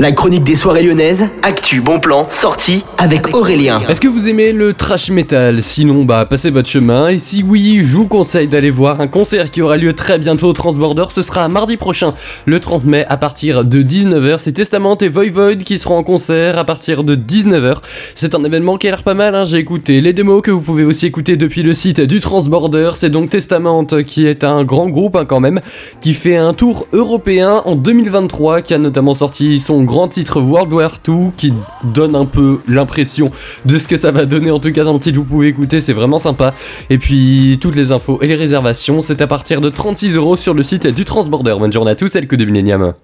La chronique des soirées lyonnaises, actu, bon plan, sortie avec Aurélien. Est-ce que vous aimez le trash metal? Sinon, bah passez votre chemin. Et si oui, je vous conseille d'aller voir un concert qui aura lieu très bientôt au Transborder. Ce sera mardi prochain, le 30 mai, à partir de 19h. C'est Testament et Voivod qui seront en concert à partir de 19h. C'est un événement qui a l'air pas mal. Hein. J'ai écouté les démos que vous pouvez aussi écouter depuis le site du Transborder. C'est donc Testament qui est un grand groupe hein, quand même, qui fait un tour européen en 2023, qui a notamment sorti son grand titre World War 2 qui donne un peu l'impression de ce que ça va donner. En tout cas, dans le titre, vous pouvez écouter, c'est vraiment sympa. Et puis, toutes les infos et les réservations, c'est à partir de 36 euros sur le site du Transborder. Bonne journée à tous, c'est le coup de Millennium.